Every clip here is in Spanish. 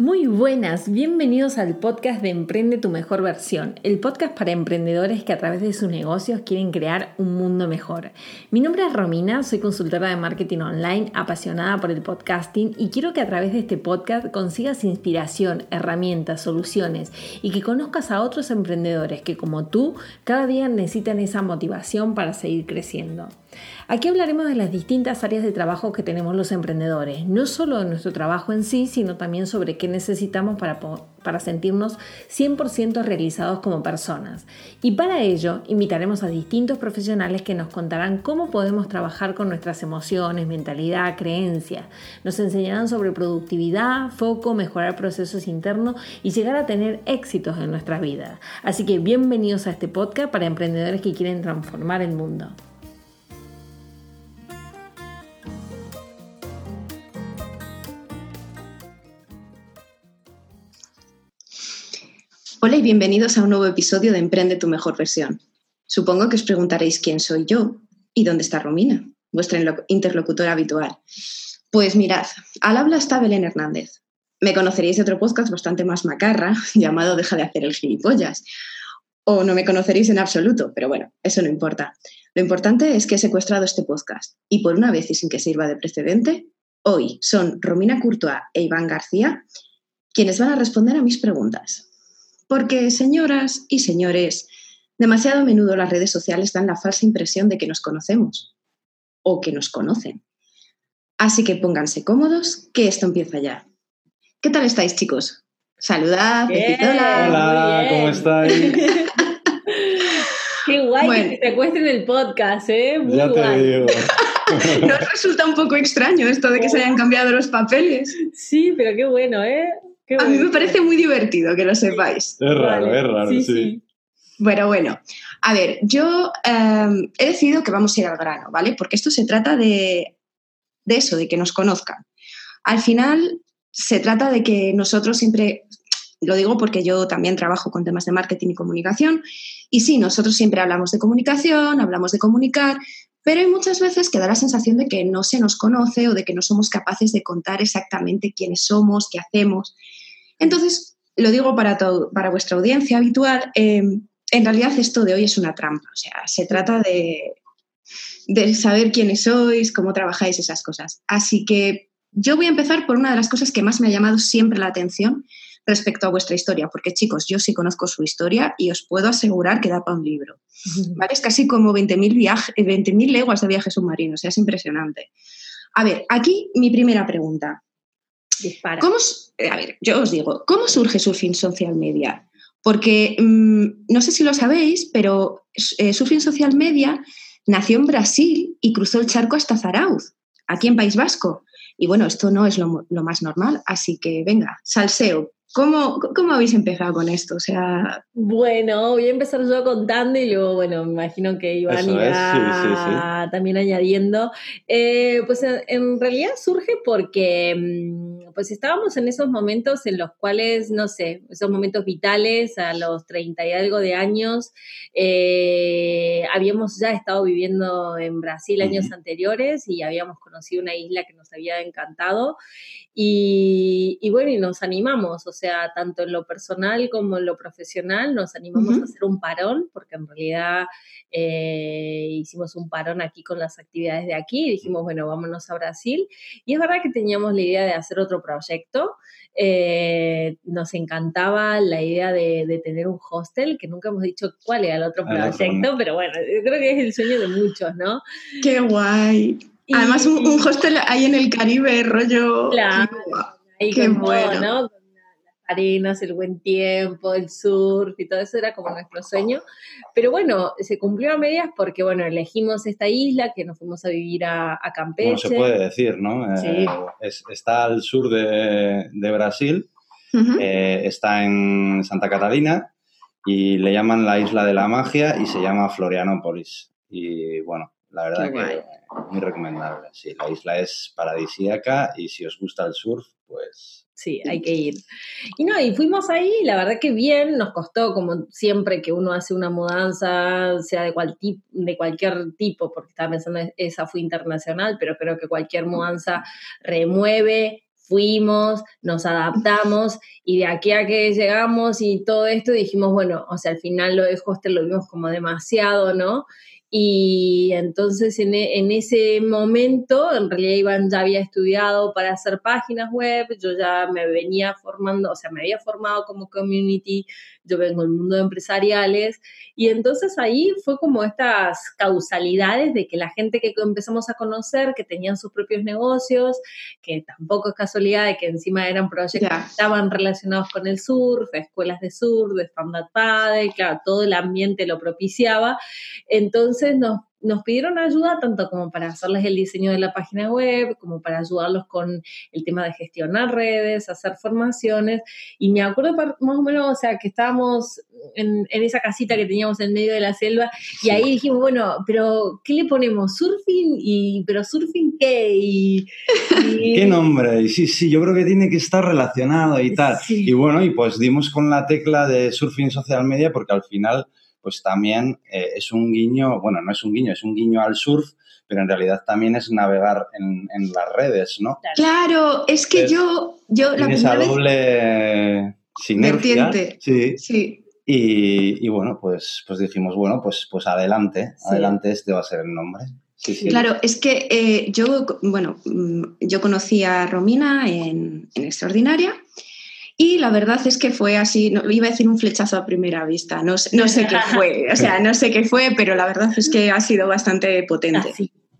Muy buenas, bienvenidos al podcast de Emprende tu mejor versión, el podcast para emprendedores que a través de sus negocios quieren crear un mundo mejor. Mi nombre es Romina, soy consultora de marketing online, apasionada por el podcasting y quiero que a través de este podcast consigas inspiración, herramientas, soluciones y que conozcas a otros emprendedores que como tú cada día necesitan esa motivación para seguir creciendo. Aquí hablaremos de las distintas áreas de trabajo que tenemos los emprendedores, no solo de nuestro trabajo en sí, sino también sobre qué necesitamos para, para sentirnos 100% realizados como personas. Y para ello invitaremos a distintos profesionales que nos contarán cómo podemos trabajar con nuestras emociones, mentalidad, creencias. Nos enseñarán sobre productividad, foco, mejorar procesos internos y llegar a tener éxitos en nuestra vida. Así que bienvenidos a este podcast para emprendedores que quieren transformar el mundo. Hola y bienvenidos a un nuevo episodio de Emprende tu mejor versión. Supongo que os preguntaréis quién soy yo y dónde está Romina, vuestra interlocutora habitual. Pues mirad, al habla está Belén Hernández. Me conoceréis de otro podcast bastante más macarra llamado Deja de hacer el gilipollas. O no me conoceréis en absoluto, pero bueno, eso no importa. Lo importante es que he secuestrado este podcast y por una vez y sin que sirva de precedente, hoy son Romina Courtois e Iván García quienes van a responder a mis preguntas. Porque, señoras y señores, demasiado a menudo las redes sociales dan la falsa impresión de que nos conocemos o que nos conocen. Así que pónganse cómodos, que esto empieza ya. ¿Qué tal estáis, chicos? Saludad, hola. Hola, ¿cómo estáis? Qué guay que te secuestren el podcast, ¿eh? Muy ya te digo. Nos resulta un poco extraño esto de que se hayan cambiado los papeles. Sí, pero qué bueno, ¿eh? A mí me parece muy divertido que lo sepáis. Es raro, es raro, sí, Bueno, bueno. A ver, yo em, he decidido que vamos a ir al grano, ¿vale? Porque esto se trata de, de eso, de que nos conozcan. Al final, se trata de que nosotros siempre, lo digo porque yo también trabajo con temas de marketing y comunicación, y sí, nosotros siempre hablamos de comunicación, hablamos de comunicar, pero hay muchas veces que da la sensación de que no se nos conoce o de que no somos capaces de contar exactamente quiénes somos, qué hacemos. Entonces, lo digo para, para vuestra audiencia habitual, em, en realidad esto de hoy es una trampa, o sea, se trata de, de saber quiénes sois, cómo trabajáis, esas cosas. Así que yo voy a empezar por una de las cosas que más me ha llamado siempre la atención respecto a vuestra historia, porque chicos, yo sí conozco su historia y os puedo asegurar que da para un libro. Es casi como 20.000 20 leguas de viaje submarino, o sea, es impresionante. A ver, aquí mi primera pregunta. ¿Cómo, a ver, yo os digo, ¿cómo surge Surfing Social Media? Porque mm, no sé si lo sabéis, pero eh, Surfing Social Media nació en Brasil y cruzó el charco hasta Zarauz, aquí en País Vasco. Y bueno, esto no es lo más normal, así que venga, salseo, ¿Cómo, ¿Cómo habéis empezado con esto? O sea... Bueno, voy a empezar yo contando y luego, bueno, me imagino que Iván irá también añadiendo. Eh, pues en, realidad surge porque mm, pues estábamos en esos momentos en los cuales, no sé, esos momentos vitales a los 30 y algo de años, eh, habíamos ya estado viviendo en Brasil años anteriores y habíamos conocido una isla que nos había encantado y, bueno, y nos animamos, o sea, tanto en lo personal como en lo profesional, nos animamos a hacer un parón, porque en realidad eh, hicimos un parón aquí con las actividades de aquí y dijimos, bueno, vámonos a Brasil. Y es verdad que teníamos la idea de hacer otro proyecto. Eh, nos encantaba la idea de, tener un hostel, que nunca hemos dicho cuál era el otro proyecto, pero bueno, creo que es el sueño de muchos, ¿no? ¡Qué guay! Además, un, hostel ahí en el Caribe, rollo. Claro, ahí qué bueno. ¿no? Arenas, el buen tiempo, el surf y todo eso era como nuestro sueño. Pero bueno, se cumplió a medias porque, bueno, elegimos esta isla que nos fuimos a vivir a, a Campeche. Bueno, se puede decir, ¿no? Eh, está al sur de, Brasil, eh, está en Santa Catalina y le llaman la isla de la magia y se llama Florianópolis. Y bueno, la verdad que muy recomendable. Sí, la isla es paradisíaca y si os gusta el surf, pues... Sí, hay que ir. Y no, y fuimos ahí, la verdad que bien, nos costó como siempre que uno hace una mudanza, sea de, cual de cualquier tipo, porque estaba pensando, esa fue internacional, pero creo que cualquier mudanza remueve, fuimos, nos adaptamos y de aquí a que llegamos y todo esto dijimos, bueno, o sea, al final lo de hostel lo vimos como demasiado, ¿no? Y entonces en, e, en, ese momento, en realidad Iván ya había estudiado para hacer páginas web, yo ya me venía formando, o sea, me había formado como community, yo vengo del mundo de empresariales, y entonces ahí fue como estas causalidades de que la gente que empezamos a conocer, que tenían sus propios negocios, que tampoco es casualidad de que encima eran proyectos que estaban relacionados con el surf, escuelas de surf, de stand-up paddle, claro, todo el ambiente lo propiciaba, entonces nos nos pidieron ayuda tanto como para hacerles el diseño de la página web, como para ayudarlos con el tema de gestionar redes, hacer formaciones. Y me acuerdo más o menos, o sea, que estábamos en, esa casita que teníamos en medio de la selva y ahí dijimos, bueno, pero ¿qué le ponemos? ¿Surfing? y ¿Pero surfing qué? Y, ¿Qué nombre? Y sí, sí, yo creo que tiene que estar relacionado y tal. Y bueno, y pues dimos con la tecla de surfing social media porque al final pues también eh, es un guiño, bueno, no es un guiño, es un guiño al surf, pero en realidad también es navegar en, las redes, ¿no? Claro, es que yo, yo la esa doble sinergia. Sí. sí. Y, bueno, pues, pues dijimos, bueno, pues, pues adelante, adelante, este va a ser el nombre. Sí, sí. Claro, es que eh, yo, bueno, mm, yo conocí a Romina en, en Extraordinaria y la verdad es que fue así, no, iba a decir un flechazo a primera vista, no, no sé qué fue, o sea, no sé qué fue, pero la verdad es que ha sido bastante potente.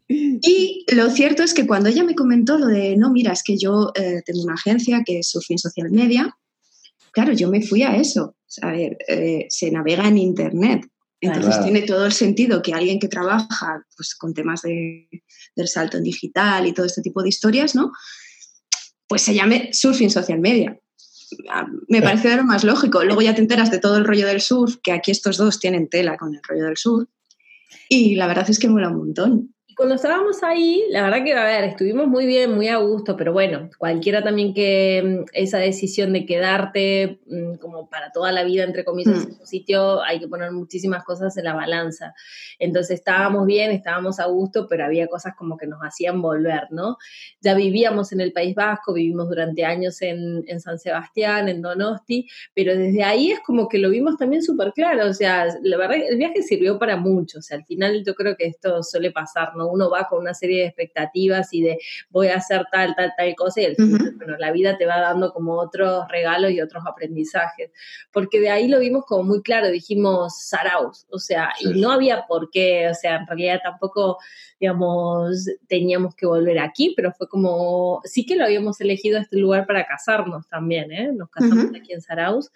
Y lo cierto es que cuando ella me comentó lo de, no, mira, es que yo eh, tengo una agencia que es Surfing Social Media, claro, yo me fui a eso. A ver, eh, se navega en Internet. Entonces tiene todo el sentido que alguien que trabaja pues, con temas de, del salto en digital y todo este tipo de historias, ¿no? Pues se llame Surfing Social Media me parece lo más lógico. Luego ya te enteras de todo el rollo del surf, que aquí estos dos tienen tela con el rollo del surf. Y la verdad es que mola un montón cuando estábamos ahí, la verdad que, a ver, estuvimos muy bien, muy a gusto, pero bueno, cualquiera también que mm, esa decisión de quedarte mm, como para toda la vida, entre comillas, mm. en un sitio, hay que poner muchísimas cosas en la balanza. Entonces estábamos bien, estábamos a gusto, pero había cosas como que nos hacían volver, ¿no? Ya vivíamos en el País Vasco, vivimos durante años en, en San Sebastián, en Donosti, pero desde ahí es como que lo vimos también súper claro, o sea, la verdad, el viaje sirvió para mucho, o sea, al final yo creo que esto suele pasar, ¿no? Uno va con una serie de expectativas y de voy a hacer tal, tal, tal cosa y el bueno, la vida te va dando como otros regalos y otros aprendizajes. Porque de ahí lo vimos como muy claro, dijimos Saraus, o sea, y no había por qué, o sea, en realidad tampoco digamos, teníamos que volver aquí, pero fue como, sí que lo habíamos elegido este lugar para casarnos también, ¿eh? Nos casamos aquí en Saraus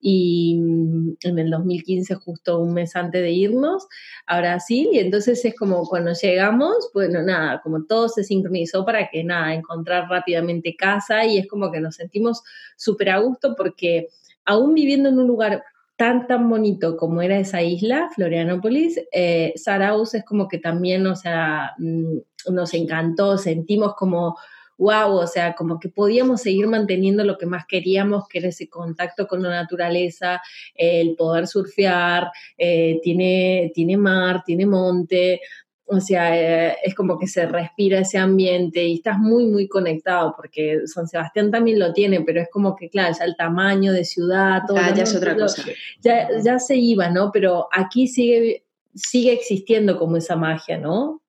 y mm, en el 2015, justo un mes antes de irnos a Brasil, y entonces es como cuando llegamos, bueno, nada, como todo se sincronizó para que nada, encontrar rápidamente casa y es como que nos sentimos súper a gusto porque aún viviendo en un lugar tan, tan bonito como era esa isla, Florianópolis, eh, Saraus es como que también, o sea, mm, nos encantó, sentimos como, wow, o sea, como que podíamos seguir manteniendo lo que más queríamos, que era ese contacto con la naturaleza, el poder surfear, eh, tiene, tiene mar, tiene monte, o sea, eh, es como que se respira ese ambiente y estás muy, muy conectado, porque San Sebastián también lo tiene, pero es como que, claro, ya el tamaño de ciudad, todo. ya es otra cosa. Ya, ya se iba, ¿no? Pero aquí sigue, sigue existiendo como esa magia, ¿no?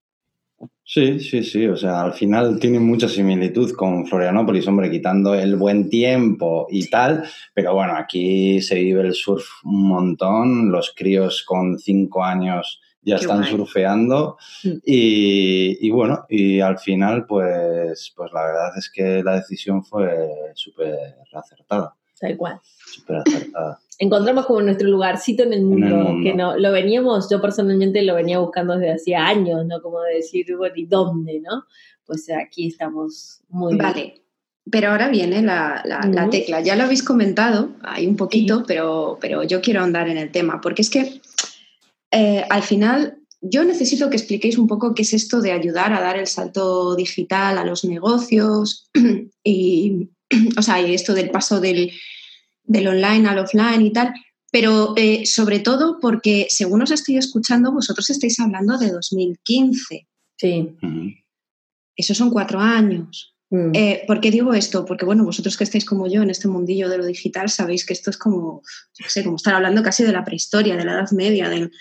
Sí, sí, sí. O sea, al final tiene mucha similitud con Florianópolis, hombre, quitando el buen tiempo y tal. Pero bueno, aquí se vive el surf un montón. Los críos con cinco años ya están surfeando mm. y, bueno, y al final pues, pues la verdad es que la decisión fue súper acertada. Tal cual. Súper acertada. Encontramos como nuestro lugarcito en el, mundo, que no, lo veníamos, yo personalmente lo venía buscando desde hacía años, ¿no? Como decir, bueno, ¿y dónde, no? Pues aquí estamos muy Vale. Pero ahora viene la, la, tecla. Ya lo habéis comentado, hay un poquito, pero, pero yo quiero andar en el tema, porque es que eh, al final yo necesito que expliquéis un poco qué es esto de ayudar a dar el salto digital a los negocios y, o sea, esto del paso del, online al offline y tal, pero eh, sobre todo porque según os estoy escuchando, vosotros estáis hablando de 2015. Sí. Esos son cuatro años. Mm. Eh, ¿Por qué digo esto? Porque, bueno, vosotros que estáis como yo en este mundillo de lo digital, sabéis que esto es como, no sé, como estar hablando casi de la prehistoria, de la Edad Media, del,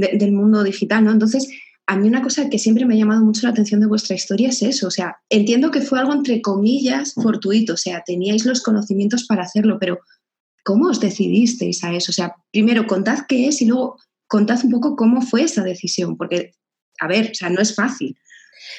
del mundo digital, ¿no? Entonces, a mí una cosa que siempre me ha llamado mucho la atención de vuestra historia es eso. O sea, entiendo que fue algo entre comillas fortuito, o sea, teníais los conocimientos para hacerlo, pero ¿cómo os decidisteis a eso? O sea, primero contad qué es y luego contad un poco cómo fue esa decisión, porque, a ver, o sea, no es fácil.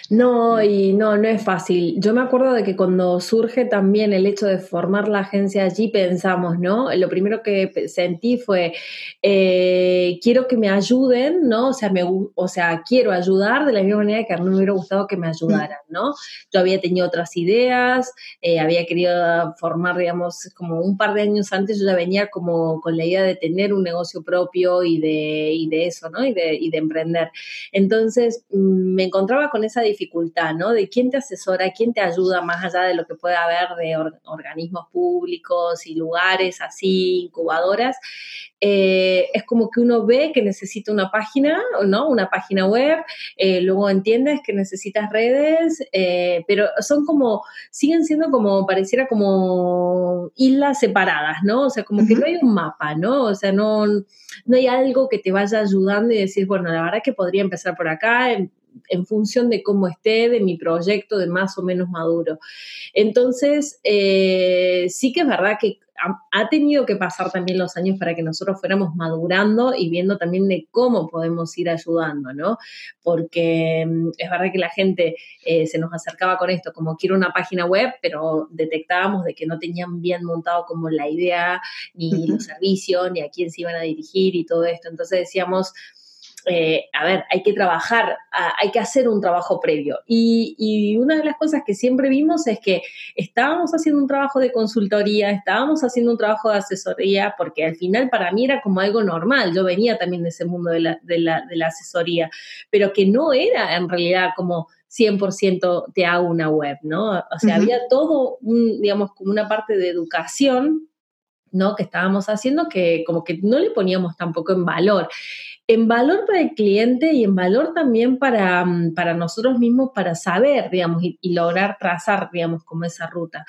No, y no, no es fácil. Yo me acuerdo de que cuando surge también el hecho de formar la agencia allí, pensamos, ¿no? Lo primero que sentí fue, eh, quiero que me ayuden, ¿no? O sea, me, o sea, quiero ayudar de la misma manera que a mí me hubiera gustado que me ayudaran, ¿no? Yo había tenido otras ideas, eh, había querido formar, digamos, como un par de años antes, yo ya venía como con la idea de tener un negocio propio y de, y de eso, ¿no? Y de, y de emprender. Entonces, mm, me encontraba con esa dificultad, ¿no? De quién te asesora, quién te ayuda más allá de lo que pueda haber de organismos públicos y lugares así, incubadoras. Eh, es como que uno ve que necesita una página, ¿no? Una página web, eh, luego entiendes que necesitas redes, eh, pero son como, siguen siendo como, pareciera como islas separadas, ¿no? O sea, como que no hay un mapa, ¿no? O sea, no, no hay algo que te vaya ayudando y decir, bueno, la verdad que podría empezar por acá, en función de cómo esté, de mi proyecto, de más o menos maduro. Entonces, eh, sí que es verdad que ha, tenido que pasar también los años para que nosotros fuéramos madurando y viendo también de cómo podemos ir ayudando, ¿no? Porque mm, es verdad que la gente eh, se nos acercaba con esto, como quiero una página web, pero detectábamos de que no tenían bien montado como la idea, ni los servicios, ni a quién se iban a dirigir y todo esto. Entonces decíamos, eh, a ver, hay que trabajar, hay que hacer un trabajo previo. Y, una de las cosas que siempre vimos es que estábamos haciendo un trabajo de consultoría, estábamos haciendo un trabajo de asesoría, porque al final para mí era como algo normal, yo venía también de ese mundo de la, de la, de la asesoría, pero que no era en realidad como 100% te hago una web, ¿no? O sea, había todo, un, digamos, como una parte de educación ¿no? que estábamos haciendo que como que no le poníamos tampoco en valor en valor para el cliente y en valor también para, mm, para nosotros mismos, para saber, digamos, y, lograr trazar, digamos, como esa ruta.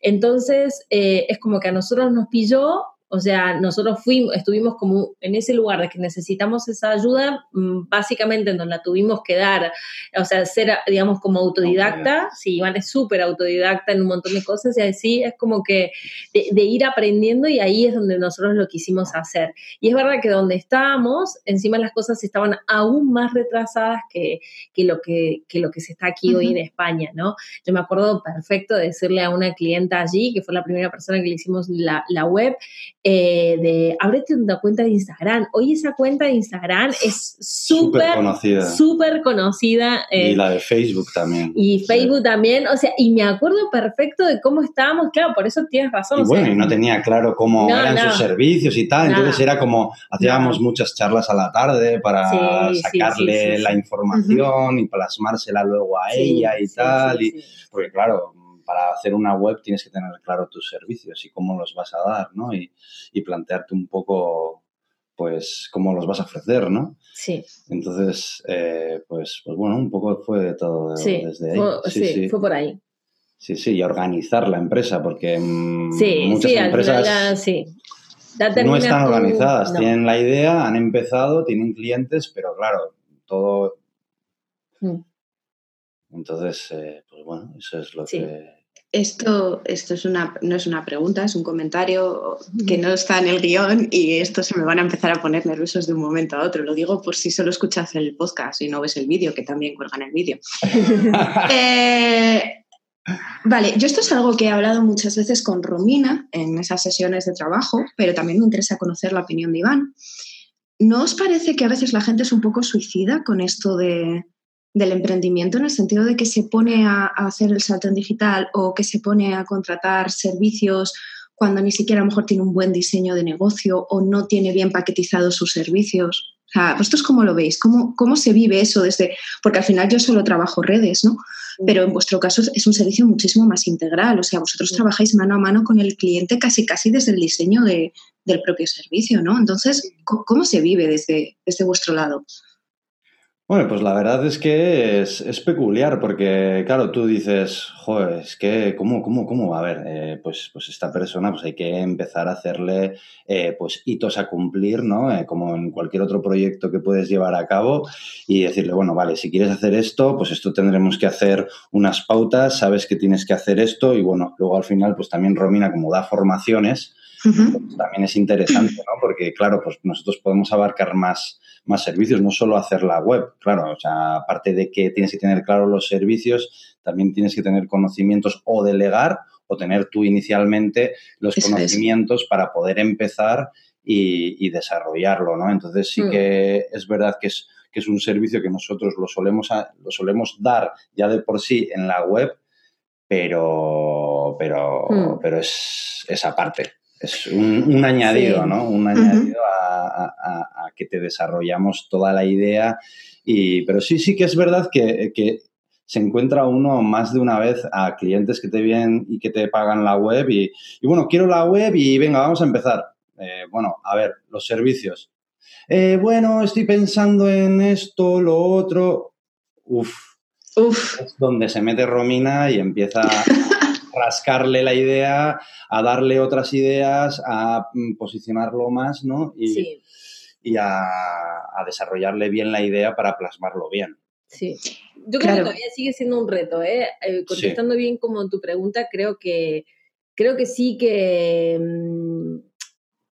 Entonces, eh, es como que a nosotros nos pilló o sea, nosotros fuimos, estuvimos como en ese lugar de que necesitamos esa ayuda, mm, básicamente en donde la tuvimos que dar, o sea, ser, digamos, como autodidacta, sí, Iván es súper autodidacta en un montón de cosas y así es como que de, ir aprendiendo y ahí es donde nosotros lo quisimos hacer. Y es verdad que donde estábamos, encima las cosas estaban aún más retrasadas que, lo, que, lo que se está aquí hoy en España, ¿no? Yo me acuerdo perfecto de decirle a una clienta allí, que fue la primera persona que le hicimos la, la web, eh, de ábrete una cuenta de Instagram. Hoy esa cuenta de Instagram es súper conocida. Súper conocida. y eh, la de Facebook también. Y Facebook también. O sea, y me acuerdo perfecto de cómo estábamos. Claro, por eso tienes razón. Y bueno, y no tenía claro cómo eran sus servicios y tal. Entonces era como, hacíamos muchas charlas a la tarde para sacarle la información y plasmársela luego a ella y tal. Y, porque claro, para hacer una web tienes que tener claro tus servicios y cómo los vas a dar, ¿no? Y, plantearte un poco, pues, cómo los vas a ofrecer, ¿no? Sí. Entonces, eh, pues, pues bueno, un poco fue de todo desde ahí. sí, sí, fue por ahí. Sí, sí, y organizar la empresa, porque mm, muchas empresas sí. no están organizadas, tienen la idea, han empezado, tienen clientes, pero claro, todo... Mm. Entonces, eh, pues bueno, eso es lo que... Esto, esto es una, no es una pregunta, es un comentario que no está en el guion y esto se me van a empezar a poner nerviosos de un momento a otro. Lo digo por si solo escuchas el podcast y no ves el vídeo, que también cuelgan el vídeo. Eh, vale, yo esto es algo que he hablado muchas veces con Romina en esas sesiones de trabajo, pero también me interesa conocer la opinión de Iván. ¿No os parece que a veces la gente es un poco suicida con esto de, del emprendimiento en el sentido de que se pone a, hacer el salto en digital o que se pone a contratar servicios cuando ni siquiera a lo mejor tiene un buen diseño de negocio o no tiene bien paquetizados sus servicios. O sea, ¿vosotros cómo lo veis? ¿Cómo, ¿Cómo se vive eso desde...? Porque al final yo solo trabajo redes, ¿no? Pero en vuestro caso es un servicio muchísimo más integral. O sea, vosotros trabajáis mano a mano con el cliente casi casi desde el diseño de, del propio servicio, ¿no? Entonces, ¿cómo se vive desde, desde vuestro lado? Bueno, pues la verdad es que es, peculiar porque, claro, tú dices, joder, es que, ¿cómo, cómo, cómo? A ver, eh, pues, pues esta persona, pues hay que empezar a hacerle, eh, pues, hitos a cumplir, ¿no? Eh, como en cualquier otro proyecto que puedes llevar a cabo y decirle, bueno, vale, si quieres hacer esto, pues esto tendremos que hacer unas pautas, sabes que tienes que hacer esto y, bueno, luego al final, pues también Romina, como da formaciones, pues también es interesante, ¿no? Porque, claro, pues nosotros podemos abarcar más más servicios, no solo hacer la web, claro, o sea, aparte de que tienes que tener claro los servicios, también tienes que tener conocimientos o delegar o tener tú inicialmente los conocimientos para poder empezar y, desarrollarlo, ¿no? Entonces sí mm. que es verdad que es, que es un servicio que nosotros lo solemos, lo solemos dar ya de por sí en la web, pero, pero, mm. pero es, esa parte es un, añadido, ¿no? Un añadido a, que te desarrollamos toda la idea. Y, pero sí, sí que es verdad que, se encuentra uno más de una vez a clientes que te vienen y que te pagan la web y, bueno, quiero la web y venga, vamos a empezar. Eh, bueno, a ver, los servicios. Eh, bueno, estoy pensando en esto, lo otro. Uf. Uf. Es donde se mete Romina y empieza rascarle la idea, a darle otras ideas, a mm, posicionarlo más, ¿no? Y, y a, desarrollarle bien la idea para plasmarlo bien. Sí. Yo creo que todavía sigue siendo un reto, ¿eh? eh contestando bien como tu pregunta, creo que creo que sí que mm,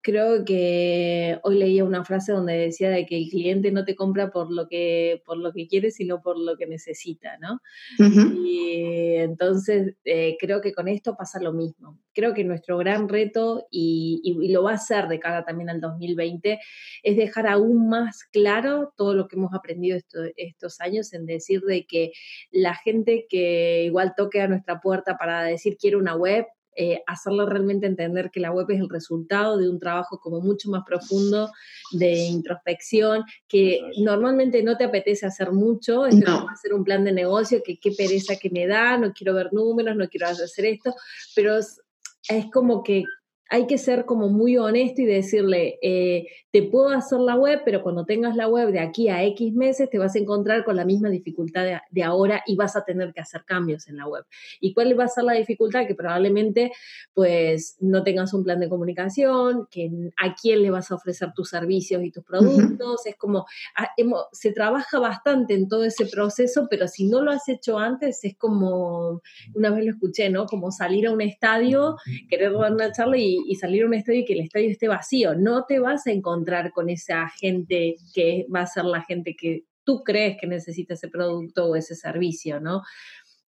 creo que hoy leía una frase donde decía de que el cliente no te compra por lo que, por lo que quiere, sino por lo que necesita, ¿no? Y entonces eh, creo que con esto pasa lo mismo. Creo que nuestro gran reto, y, lo va a hacer de cara también al 2020, es dejar aún más claro todo lo que hemos aprendido estos años en decir de que la gente que igual toque a nuestra puerta para decir quiero una web, eh, hacerle realmente entender que la web es el resultado de un trabajo como mucho más profundo de introspección, que normalmente no te apetece hacer mucho, es no. hacer un plan de negocio, que qué pereza que me da, no quiero ver números, no quiero hacer esto, pero es como que hay que ser como muy honesto y decirle, eh, te puedo hacer la web, pero cuando tengas la web de aquí a X meses te vas a encontrar con la misma dificultad de, ahora y vas a tener que hacer cambios en la web. ¿Y cuál va a ser la dificultad? Que probablemente pues no tengas un plan de comunicación, que a quién le vas a ofrecer tus servicios y tus productos. Es como, ah, se trabaja bastante en todo ese proceso, pero si no lo has hecho antes es como, una vez lo escuché, ¿no? Como salir a un estadio, querer dar una charla y y, salir a un estadio y que el estadio esté vacío. No te vas a encontrar con esa gente que va a ser la gente que tú crees que necesita ese producto o ese servicio, ¿no?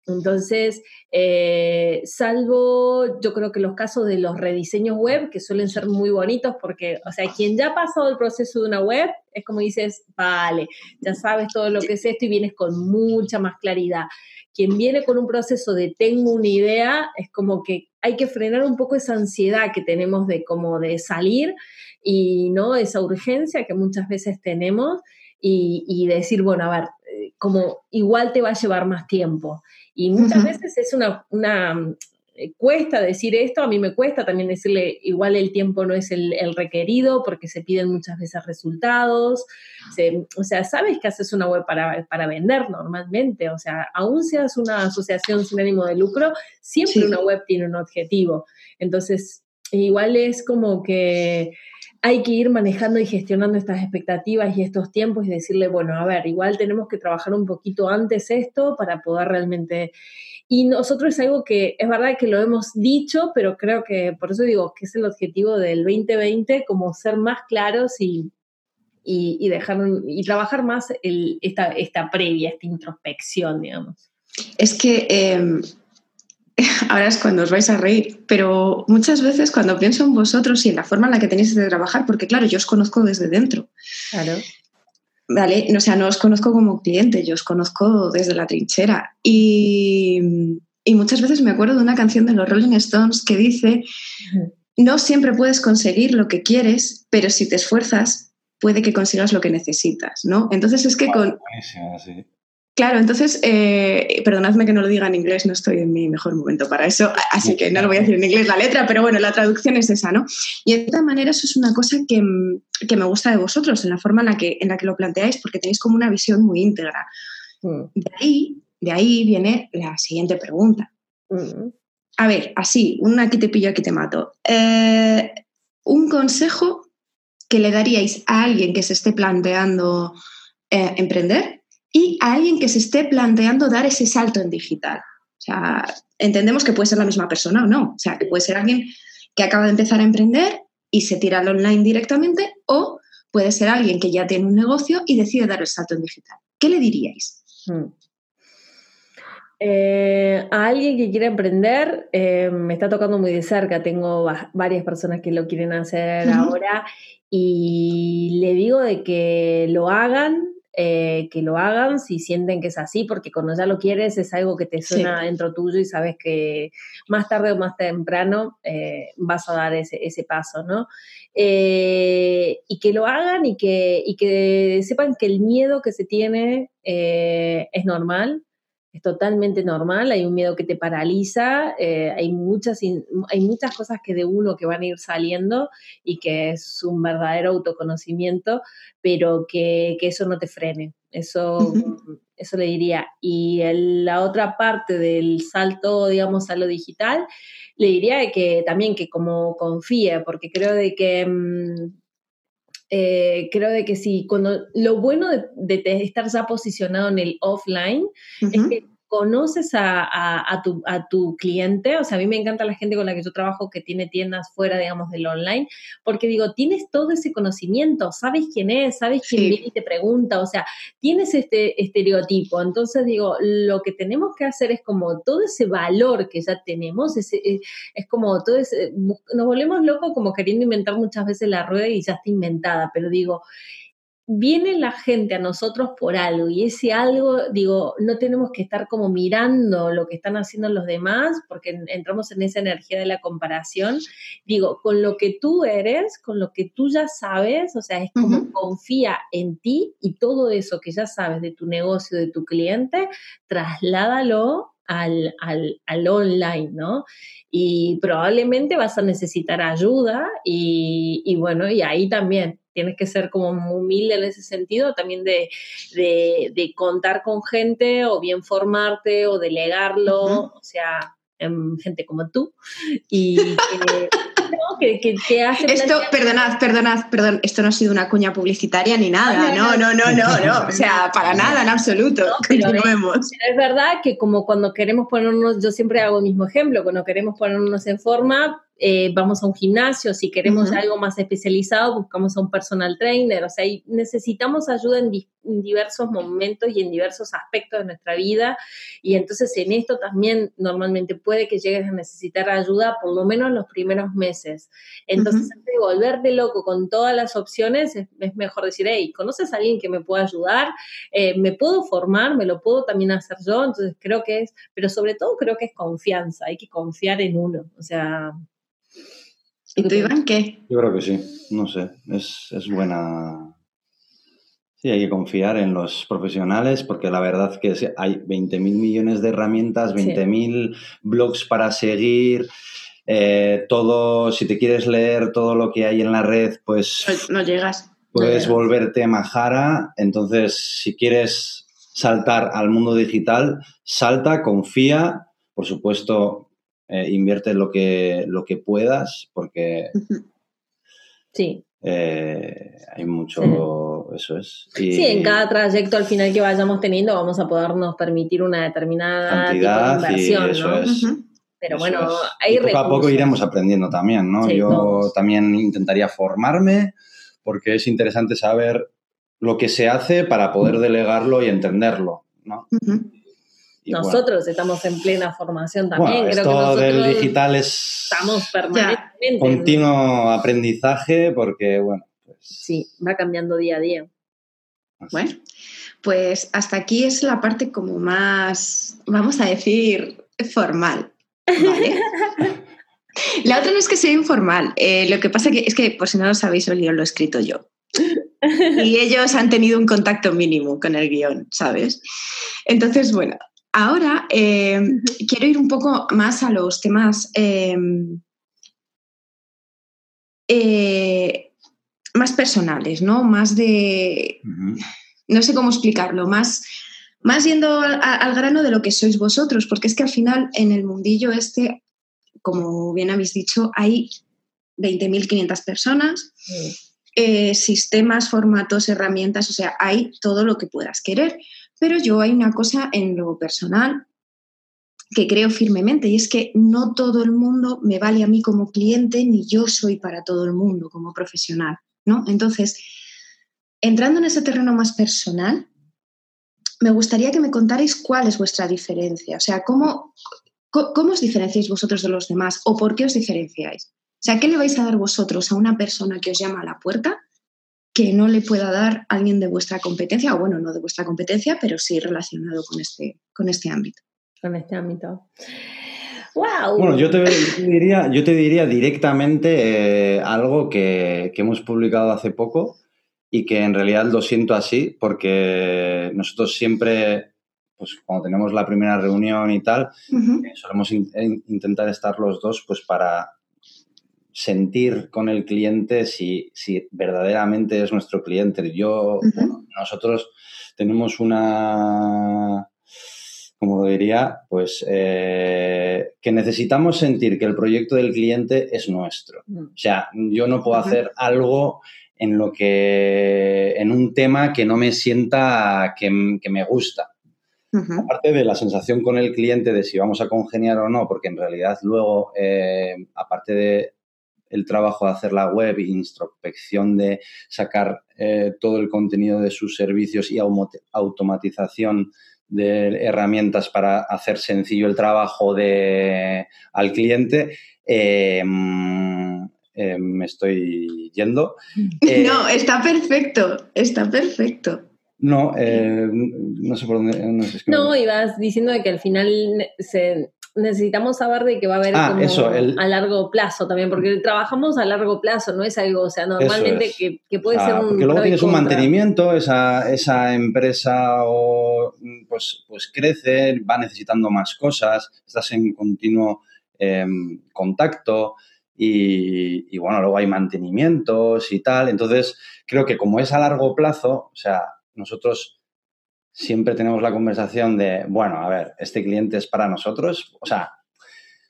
Entonces, eh, salvo yo creo que los casos de los rediseños web, que suelen ser muy bonitos, porque, o sea, quien ya ha pasado el proceso de una web, es como dices, vale, ya sabes todo lo que es esto y vienes con mucha más claridad quien viene con un proceso de tengo una idea, es como que hay que frenar un poco esa ansiedad que tenemos de como de salir y no esa urgencia que muchas veces tenemos y, decir, bueno, a ver, eh, como igual te va a llevar más tiempo. Y muchas veces es una, una eh, cuesta decir esto, a mí me cuesta también decirle, igual el tiempo no es el, requerido porque se piden muchas veces resultados, o sea, sabes que haces una web para, para, vender normalmente, o sea, aún seas una asociación sin ánimo de lucro, siempre una web tiene un objetivo. Entonces, igual es como que hay que ir manejando y gestionando estas expectativas y estos tiempos y decirle, bueno, a ver, igual tenemos que trabajar un poquito antes esto para poder realmente y nosotros es algo que es verdad que lo hemos dicho, pero creo que por eso digo que es el objetivo del 2020, como ser más claros y, y, dejar y trabajar más esta, esta previa, esta introspección, digamos. Es que em, ahora es cuando os vais a reír, pero muchas veces cuando pienso en vosotros y en la forma en la que tenéis de trabajar, porque claro, yo os conozco desde dentro. Claro. ¿vale? O sea, no os conozco como cliente, yo os conozco desde la trinchera. Y, muchas veces me acuerdo de una canción de los Rolling Stones que dice, no siempre puedes conseguir lo que quieres, pero si te esfuerzas, puede que consigas lo que necesitas, ¿no? Entonces es que con... Claro, entonces, eh, perdonadme que no lo diga en inglés, no estoy en mi mejor momento para eso, así que no lo voy a decir en inglés la letra, pero bueno, la traducción es esa, ¿no? Y de esta manera eso es una cosa que, me gusta de vosotros, en la forma en la, que, en la que lo planteáis, porque tenéis como una visión muy íntegra. Mm. De, ahí, de ahí viene la siguiente pregunta. Mm. A ver, así, una aquí te pillo, aquí te mato. Eh, un consejo que le daríais a alguien que se esté planteando eh, emprender y a alguien que se esté planteando dar ese salto en digital. O sea, entendemos que puede ser la misma persona o no. O sea, que puede ser alguien que acaba de empezar a emprender y se tira al online directamente o puede ser alguien que ya tiene un negocio y decide dar el salto en digital. ¿Qué le diríais? Hmm. Eh, a alguien que quiere emprender, eh, me está tocando muy de cerca, tengo varias personas que lo quieren hacer ahora y le digo de que lo hagan, eh, que lo hagan si sienten que es así, porque cuando ya lo quieres es algo que te suena dentro tuyo y sabes que más tarde o más temprano eh, vas a dar ese, paso, ¿no? Eh, y que lo hagan y que, y que sepan que el miedo que se tiene es normal, es totalmente normal, hay un miedo que te paraliza, eh, hay, muchas, hay muchas cosas que de uno que van a ir saliendo y que es un verdadero autoconocimiento, pero que, eso no te frene, eso, eso le diría. Y la otra parte del salto, digamos, a lo digital, le diría que también que como confíe, porque creo de que... Mm, eh, creo de que sí, cuando lo bueno de, estar ya posicionado en el offline es que conoces a, tu, a, tu, cliente, o sea, a mí me encanta la gente con la que yo trabajo que tiene tiendas fuera, digamos, del online, porque digo, tienes todo ese conocimiento, sabes quién es, sabes quién viene y te pregunta, o sea, tienes este estereotipo, entonces digo, lo que tenemos que hacer es como todo ese valor que ya tenemos, es, es como todo ese, nos volvemos locos como queriendo inventar muchas veces la rueda y ya está inventada, pero digo, viene la gente a nosotros por algo y ese algo, digo, no tenemos que estar como mirando lo que están haciendo los demás porque entramos en esa energía de la comparación. Digo, con lo que tú eres, con lo que tú ya sabes, o sea, es como confía en ti y todo eso que ya sabes de tu negocio, de tu cliente, trasládalo al, al, al, online, ¿no? Y probablemente vas a necesitar ayuda y, y bueno, y ahí también tienes que ser como muy humilde en ese sentido, también de, de, contar con gente o bien formarte o delegarlo, o sea, en gente como tú. Y que, que, que, hace... Esto, perdonad, perdonad, perdón, esto no ha sido una cuña publicitaria ni nada, no, no, no, no, no, o sea, para nada, en absoluto, continuemos. es verdad que como cuando queremos ponernos, yo siempre hago el mismo ejemplo, cuando queremos ponernos en forma, eh, vamos a un gimnasio, si queremos algo más especializado, buscamos a un personal trainer, o sea, necesitamos ayuda en, diversos momentos y en diversos aspectos de nuestra vida, y entonces en esto también normalmente puede que llegues a necesitar ayuda por lo menos los primeros meses. Entonces, antes de volverte loco con todas las opciones, es, mejor decir, hey, ¿conoces a alguien que me pueda ayudar? Eh, ¿Me puedo formar? ¿Me lo puedo también hacer yo? Entonces, creo que es, pero sobre todo creo que es confianza, hay que confiar en uno, o sea... ¿Y tú, Iván, qué? Yo creo que sí, no sé, es, buena... Sí, hay que confiar en los profesionales porque la verdad que hay 20.000 millones de herramientas, 20.000 blogs para seguir, eh, todo, si te quieres leer todo lo que hay en la red, pues... No, llegas. Puedes volverte majara, entonces si quieres saltar al mundo digital, salta, confía, por supuesto, eh, invierte lo que, lo que puedas, porque sí. Eh, hay mucho, eso es. sí, en cada trayecto al final que vayamos teniendo vamos a podernos permitir una determinada cantidad inversión, eso es. Pero bueno, hay poco a poco iremos aprendiendo también, ¿no? Yo también intentaría formarme porque es interesante saber lo que se hace para poder delegarlo y entenderlo, ¿no? Nosotros estamos en plena formación también. Creo esto del digital es estamos permanentemente continuo aprendizaje porque, bueno. Pues sí, va cambiando día a día. Bueno, pues hasta aquí es la parte como más, vamos a decir, formal. la otra no es que sea informal. Eh, lo que pasa que, es que, pues si no lo sabéis, lo he escrito yo. y ellos han tenido un contacto mínimo con el guion, ¿sabes? Entonces, bueno, ahora eh, quiero ir un poco más a los temas eh, eh, más personales, ¿no? Más de, no sé cómo explicarlo, más, más yendo al grano de lo que sois vosotros, porque es que al final en el mundillo este, como bien habéis dicho, hay 20.500 personas, eh, sistemas, formatos, herramientas, o sea, hay todo lo que puedas querer. Pero yo hay una cosa en lo personal que creo firmemente y es que no todo el mundo me vale a mí como cliente ni yo soy para todo el mundo como profesional, ¿no? Entonces, entrando en ese terreno más personal, me gustaría que me contarais cuál es vuestra diferencia, o sea, cómo, cómo os diferenciáis vosotros de los demás o por qué os diferenciáis. O sea, ¿qué le vais a dar vosotros a una persona que os llama a la puerta que no le pueda dar alguien de vuestra competencia, o bueno, no de vuestra competencia, pero sí relacionado con este, con este ámbito? Con este ámbito. ¡Wow! Bueno, yo te, diría, yo te diría directamente eh, algo que, hemos publicado hace poco y que en realidad lo siento así porque nosotros siempre, pues cuando tenemos la primera reunión y tal, eh, solemos intentar estar los dos pues para sentir con el cliente si, si verdaderamente es nuestro cliente. Yo, nosotros tenemos una, como diría, pues eh, que necesitamos sentir que el proyecto del cliente es nuestro. Mm. O sea, yo no puedo hacer algo en lo que, en un tema que no me sienta que, me gusta. Aparte de la sensación con el cliente de si vamos a congeniar o no, porque en realidad luego, eh, aparte de el trabajo de hacer la web, introspección de sacar eh, todo el contenido de sus servicios y automatización de herramientas para hacer sencillo el trabajo de, al cliente. Em, em, me estoy yendo. Eh, no, está perfecto, está perfecto. No, eh, no sé por dónde. No, no, ibas diciendo que al final se, necesitamos saber de que va a haber ah, a largo plazo también, porque trabajamos a largo plazo, no es algo, o sea, normalmente que, puede ser un... Porque luego tienes un mantenimiento, esa, esa empresa o, pues, pues crece, va necesitando más cosas, estás en continuo em, contacto y, y, bueno, luego hay mantenimientos y tal, entonces creo que como es a largo plazo, o sea, nosotros siempre tenemos la conversación de, bueno, a ver, este cliente es para nosotros. O sea,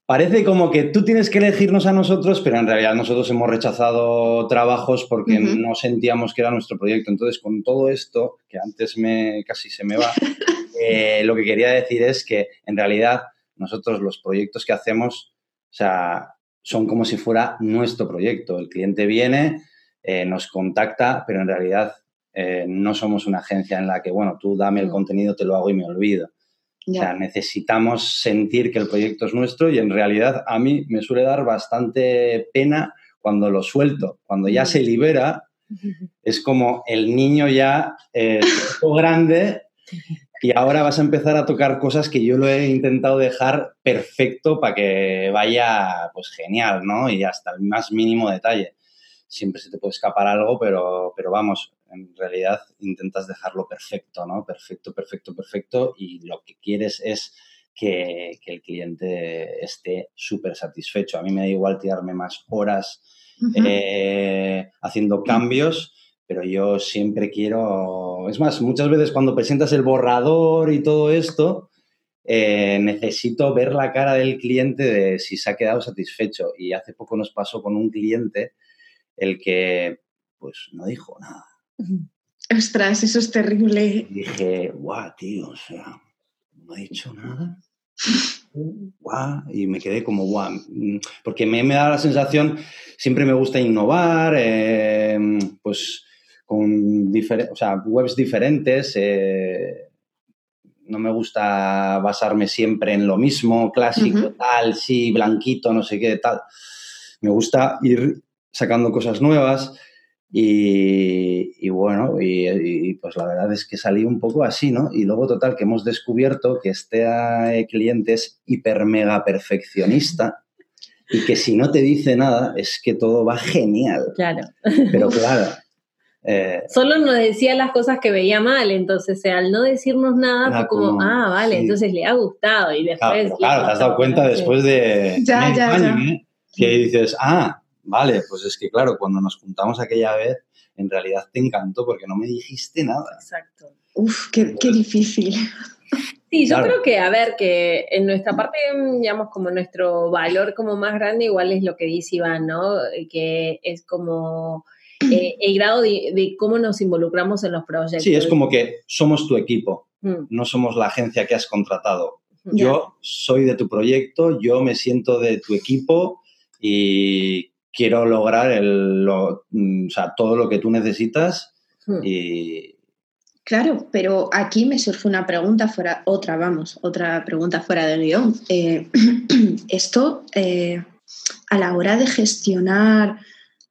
parece como que tú tienes que elegirnos a nosotros, pero en realidad nosotros hemos rechazado trabajos porque no sentíamos que era nuestro proyecto. Entonces, con todo esto, que antes me casi se me va, eh, lo que quería decir es que en realidad nosotros los proyectos que hacemos, o sea, son como si fuera nuestro proyecto. El cliente viene, eh, nos contacta, pero en realidad eh, no somos una agencia en la que, bueno, tú dame el contenido, te lo hago y me olvido. O sea, necesitamos sentir que el proyecto es nuestro y en realidad a mí me suele dar bastante pena cuando lo suelto. Cuando ya se libera, es como el niño ya es grande y ahora vas a empezar a tocar cosas que yo lo he intentado dejar perfecto para que vaya pues genial, ¿no? Y hasta el más mínimo detalle. Siempre se te puede escapar algo, pero, pero vamos, en realidad intentas dejarlo perfecto, ¿no? Perfecto, perfecto, perfecto y lo que quieres es que, el cliente esté súper satisfecho. A mí me da igual tirarme más horas eh, haciendo cambios, pero yo siempre quiero... Es más, muchas veces cuando presentas el borrador y todo esto, eh, necesito ver la cara del cliente de si se ha quedado satisfecho. Y hace poco nos pasó con un cliente el que pues no dijo nada Ostras, eso es terrible. dije, guau, tío, o sea, no ha dicho nada. Guau, y me quedé como guau, mm, porque me, me da la sensación, siempre me gusta innovar, eh, pues con o sea, webs diferentes. Eh, no me gusta basarme siempre en lo mismo, clásico, tal, sí, blanquito, no sé qué, tal. Me gusta ir sacando cosas nuevas. Y, bueno, y, pues la verdad es que salí un poco así, ¿no? Y luego, total, que hemos descubierto que este eh, cliente es hiper mega perfeccionista y que si no te dice nada es que todo va genial. Claro. Pero claro, Eh, Solo nos decía las cosas que veía mal, entonces al no decirnos nada fue como, ah, vale, entonces le ha gustado y después... Claro, te has dado cuenta después de ya, ya, ya. ¿eh? que dices, ah, vale, pues es que claro, cuando nos juntamos aquella vez, en realidad te encantó porque no me dijiste nada. Exacto. Uf, qué, qué difícil. Sí, yo creo que, a ver, que en nuestra parte, digamos, como nuestro valor como más grande, igual es lo que dice Iván, ¿no? Que es como eh, el grado de, cómo nos involucramos en los proyectos. Sí, es como que somos tu equipo, mm. no somos la agencia que has contratado. Yo soy de tu proyecto, yo me siento de tu equipo y quiero lograr el, mm, o sea, todo lo que tú necesitas mm. y, Claro, pero aquí me surge una pregunta fuera, otra, vamos, otra pregunta fuera del guion. Eh, esto, eh, a la hora de gestionar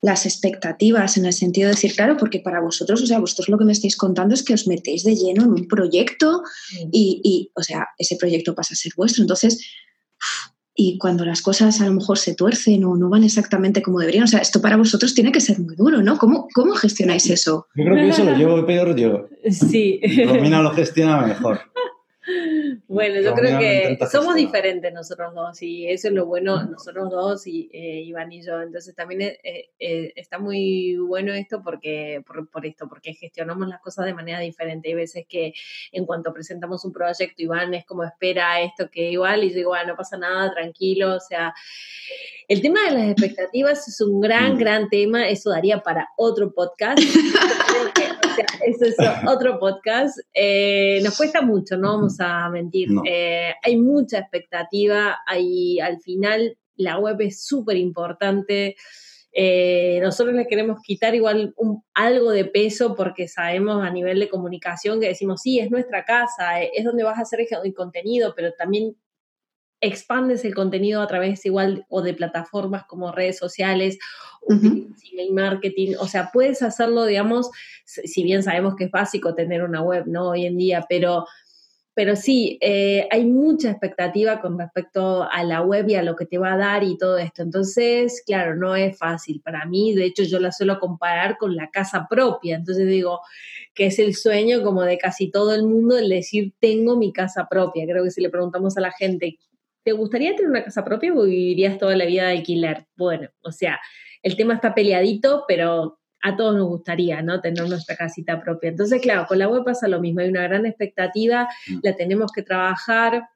las expectativas, en el sentido de decir, claro, porque para vosotros, o sea, vosotros lo que me estáis contando es que os metéis de lleno en un proyecto y, y o sea, ese proyecto pasa a ser vuestro. Entonces, y cuando las cosas a lo mejor se tuercen o no van exactamente como deberían. O sea, esto para vosotros tiene que ser muy duro, ¿no? ¿Cómo, cómo gestionáis eso? Yo creo que eso lo llevo peor yo. Sí. Romina lo gestiona mejor. Bueno, yo creo que somos diferentes nosotros dos y eso es lo bueno, nosotros dos y eh, Iván y yo. Entonces también eh, eh, está muy bueno esto porque por, esto, porque gestionamos las cosas de manera diferente. Hay veces que en cuanto presentamos un proyecto, Iván es como espera esto que igual y yo digo, bueno, no pasa nada, tranquilo. O sea, el tema de las expectativas es un gran, mm. gran tema. Eso daría para otro podcast. eso es otro podcast. Eh, nos cuesta mucho, no vamos a mentir. Eh, hay mucha expectativa, hay, al final la web es súper importante. Eh, nosotros le queremos quitar igual algo de peso porque sabemos a nivel de comunicación que decimos, sí, es nuestra casa, es donde vas a hacer el contenido, pero también expandes el contenido a través igual o de plataformas como redes sociales, uh email marketing, o sea, puedes hacerlo, digamos, si bien sabemos que es básico tener una web, ¿no? Hoy en día, pero, pero sí, eh, hay mucha expectativa con respecto a la web y a lo que te va a dar y todo esto. Entonces, claro, no es fácil para mí, de hecho yo la suelo comparar con la casa propia, entonces digo que es el sueño como de casi todo el mundo el decir tengo mi casa propia. Creo que si le preguntamos a la gente ¿te gustaría tener una casa propia o vivirías toda la vida de alquiler? Bueno, o sea, el tema está peleadito, pero a todos nos gustaría, ¿no? Tener nuestra casita propia. Entonces, claro, con la web pasa lo mismo, hay una gran expectativa, mm. la tenemos que trabajar,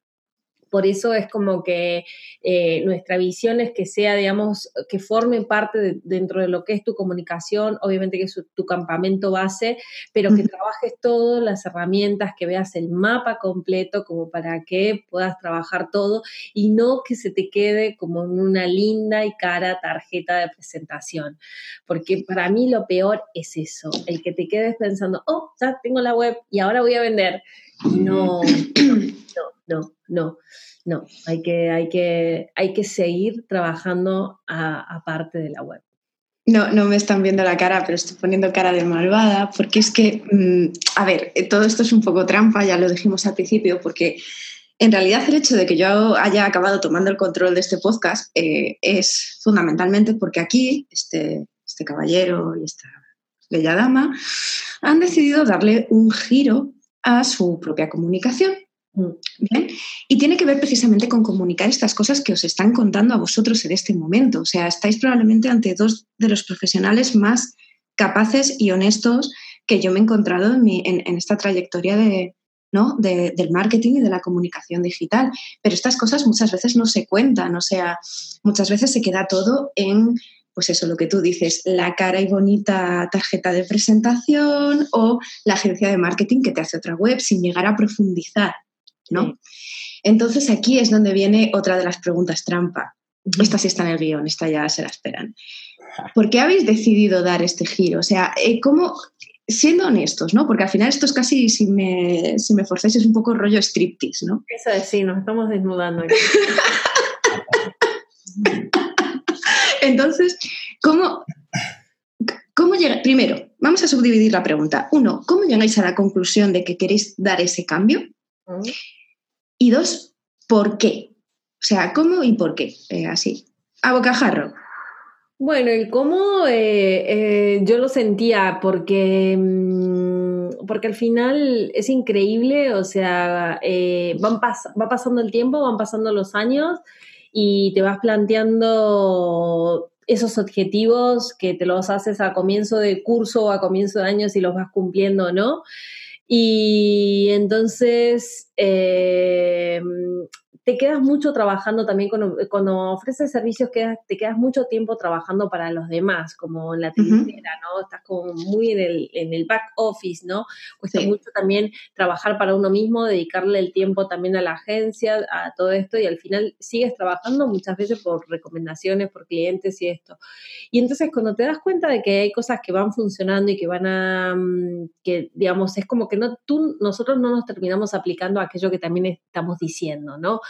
por eso es como que eh, nuestra visión es que sea, digamos, que forme parte dentro de lo que es tu comunicación, obviamente que es tu campamento base, pero que trabajes todas las herramientas, que veas el mapa completo como para que puedas trabajar todo y no que se te quede como en una linda y cara tarjeta de presentación. Porque para mí lo peor es eso, el que te quedes pensando, oh, ya tengo la web y ahora voy a vender. No, no, no, no, no. Hay que, hay que, hay que seguir trabajando aparte de la web. No, no me están viendo la cara, pero estoy poniendo cara de malvada, porque es que, mm, a ver, todo esto es un poco trampa, ya lo dijimos al principio, porque en realidad el hecho de que yo haya acabado tomando el control de este podcast eh, es fundamentalmente porque aquí este, este caballero y esta bella dama han decidido darle un giro a su propia comunicación. Y tiene que ver precisamente con comunicar estas cosas que os están contando a vosotros en este momento. O sea, estáis probablemente ante dos de los profesionales más capaces y honestos que yo me he encontrado en, esta trayectoria de, ¿no? del marketing y de la comunicación digital. Pero estas cosas muchas veces no se cuentan, o sea, muchas veces se queda todo en, pues eso, lo que tú dices, la cara y bonita tarjeta de presentación o la agencia de marketing que te hace otra web sin llegar a profundizar ¿no? Entonces aquí es donde viene otra de las preguntas trampa. Esta sí está en el guion, esta ya se la esperan. ¿Por qué habéis decidido dar este giro? O sea, eh, ¿cómo, siendo honestos, ¿no? Porque al final esto es casi, si me, si me forzáis, es un poco rollo striptease, ¿no? Eso es, sí, nos estamos desnudando aquí. Entonces, ¿cómo, ¿cómo llega? Primero, vamos a subdividir la pregunta. Uno, ¿cómo llegáis a la conclusión de que queréis dar ese cambio? Y dos, ¿por qué? O sea, ¿cómo y por qué? Eh, así, a bocajarro. Bueno, el cómo eh, eh, yo lo sentía porque, mm, porque al final es increíble, o sea, eh, van va pasando el tiempo, van pasando los años y te vas planteando esos objetivos que te los haces a comienzo de curso o a comienzo de años y los vas cumpliendo, ¿no? Y entonces te quedas mucho trabajando también cuando, cuando ofreces servicios, te quedas mucho tiempo trabajando para los demás, como en la trinchera, ¿no? Estás como muy en el, en el back office, ¿no? Cuesta mucho también trabajar para uno mismo, dedicarle el tiempo también a la agencia, a todo esto, y al final sigues trabajando muchas veces por recomendaciones, por clientes y esto. Y entonces cuando te das cuenta de que hay cosas que van funcionando y que van a, mm, que digamos, es como que no, tú, nosotros no nos terminamos aplicando aquello que también estamos diciendo, ¿no?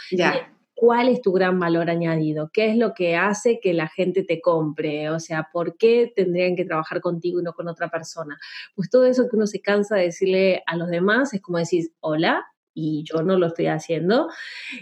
¿Cuál es tu gran valor añadido? ¿Qué es lo que hace que la gente te compre? O sea, ¿por qué tendrían que trabajar contigo y no con otra persona? Pues todo eso que uno se cansa de decirle a los demás es como decir, hola, y yo no lo estoy haciendo.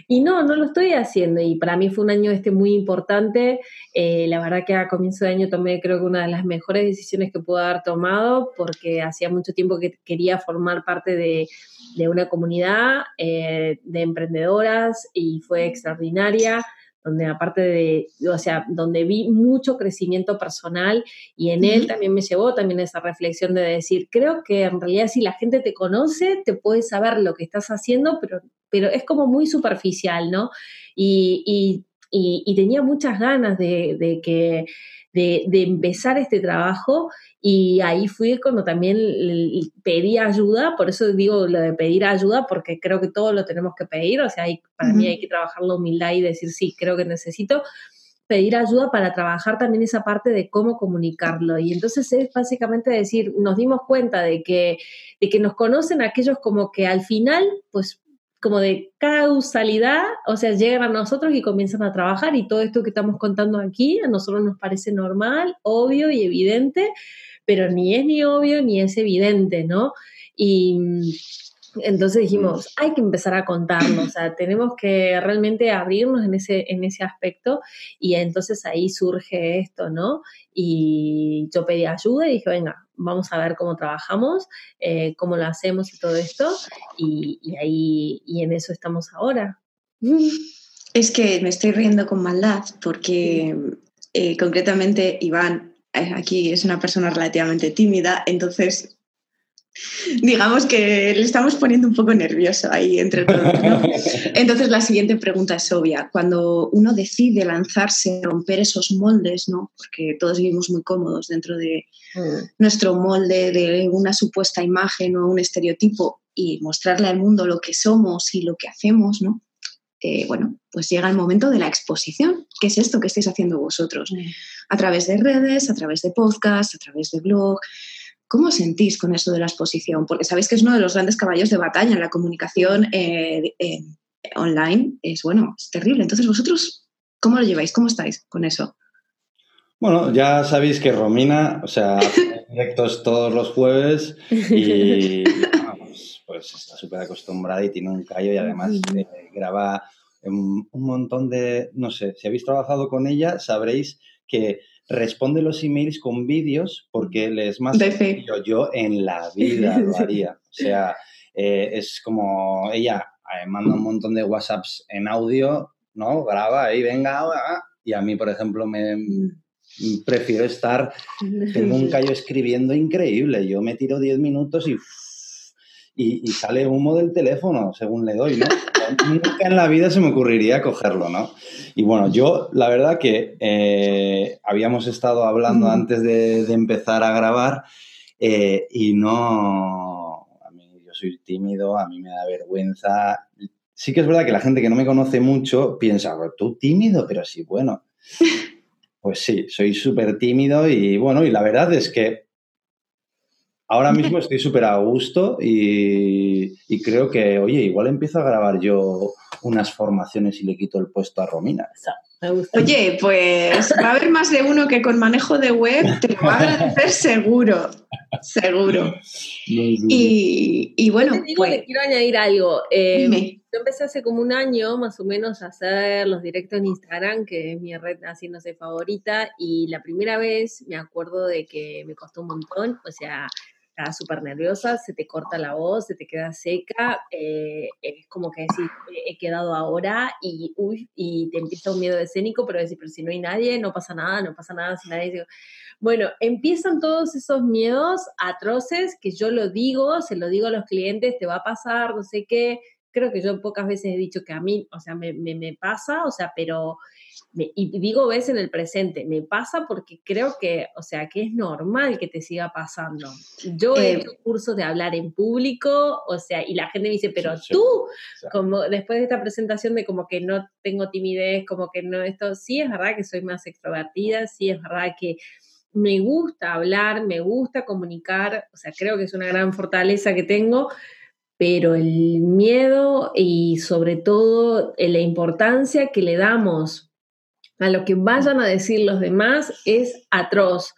Y no, no lo estoy haciendo. Y para mí fue un año este muy importante. Eh, la verdad que a comienzo de año tomé creo que una de las mejores decisiones que pude haber tomado porque hacía mucho tiempo que quería formar parte de de una comunidad eh, de emprendedoras y fue extraordinaria donde aparte de, o sea, donde vi mucho crecimiento personal y en él también me llevó también esa reflexión de decir, creo que en realidad si la gente te conoce, te puede saber lo que estás haciendo, pero, pero es como muy superficial, ¿no? Y, y, tenía muchas ganas de, de que de, empezar este trabajo y ahí fui cuando también pedí ayuda, por eso digo lo de pedir ayuda, porque creo que todo lo tenemos que pedir, o sea, para mí hay que trabajar la humildad y decir, sí, creo que necesito pedir ayuda para trabajar también esa parte de cómo comunicarlo. Y entonces es básicamente decir, nos dimos cuenta de que, de que nos conocen aquellos como que al final, pues como de causalidad, o sea, llegan a nosotros y comienzan a trabajar y todo esto que estamos contando aquí a nosotros nos parece normal, obvio y evidente, pero ni es ni obvio ni es evidente, ¿no? Y entonces dijimos, hay que empezar a contarlo, o sea, tenemos que realmente abrirnos en ese, en ese aspecto y entonces ahí surge esto, ¿no? Y yo pedí ayuda y dije, venga, vamos a ver cómo trabajamos, eh, cómo lo hacemos y todo esto y, ahí, y en eso estamos ahora. Es que me estoy riendo con maldad porque eh, concretamente Iván eh, aquí es una persona relativamente tímida, entonces digamos que le estamos poniendo un poco nervioso ahí entre todos. Entonces la siguiente pregunta es obvia. Cuando uno decide lanzarse, romper esos moldes, ¿no? porque todos vivimos muy cómodos dentro de mm. nuestro molde, de una supuesta imagen o un estereotipo y mostrarle al mundo lo que somos y lo que hacemos, ¿no? Eh, bueno, pues llega el momento de la exposición. ¿Qué es esto que estáis haciendo vosotros? Mm. A través de redes, a través de podcast, a través de blog, ¿Cómo sentís con eso de la exposición? Porque sabéis que es uno de los grandes caballos de batalla en la comunicación eh, online. Es bueno, es terrible. Entonces, vosotros, ¿cómo lo lleváis? ¿Cómo estáis con eso? Bueno, ya sabéis que Romina, o sea, directos todos los jueves y pues, pues, está súper acostumbrada y tiene un callo y además eh, graba un montón de, no sé, si habéis trabajado con ella, sabréis que responde los emails con vídeos porque le es más sencillo. Yo en la vida lo haría. O sea, eh, es como ella eh, manda un montón de WhatsApps en audio, ¿no? Graba ahí, venga, y a mí, por ejemplo, me prefiero estar, tengo un callo escribiendo increíble. Yo me tiro 10 minutos y y, sale humo del teléfono, según le doy, ¿no? Nunca en la vida se me ocurriría cogerlo, ¿no? Y bueno, yo la verdad que eh, habíamos estado hablando antes de, empezar a grabar eh, y no, a mí yo soy tímido, a mí me da vergüenza. Sí que es verdad que la gente que no me conoce mucho piensa, tú tímido, pero sí, bueno. Pues sí, soy súper tímido y bueno, y la verdad es que Ahora mismo estoy súper a gusto y, creo que, oye, igual empiezo a grabar yo unas formaciones y le quito el puesto a Romina. Oye, pues va a haber más de uno que con manejo de web te lo va a agradecer seguro. Seguro. y, bueno. pues, quiero añadir algo. Eh, yo empecé hace como un año más o menos a hacer los directos en Instagram, que es mi red así, no sé, favorita. Y la primera vez me acuerdo de que me costó un montón. O sea, estaba súper nerviosa, se te corta la voz, se te queda seca, eh, es como que decís, he quedado ahora y, uy, y te empieza un miedo escénico, pero decir, pero si no hay nadie, no pasa nada, no pasa nada, si nadie... Bueno, empiezan todos esos miedos atroces que yo lo digo, se lo digo a los clientes, te va a pasar, no sé qué. Creo que yo pocas veces he dicho que a mí, o sea, me, me, me pasa, o sea, pero y digo ves en el presente, me pasa porque creo que, o sea, que es normal que te siga pasando. Yo he eh, hecho cursos de hablar en público, o sea, y la gente me dice, pero tú, como después de esta presentación de como que no tengo timidez, como que no esto, sí es verdad que soy más extrovertida, sí es verdad que me gusta hablar, me gusta comunicar, o sea, creo que es una gran fortaleza que tengo, pero el miedo y sobre todo eh, la importancia que le damos a lo que vayan a decir los demás es atroz.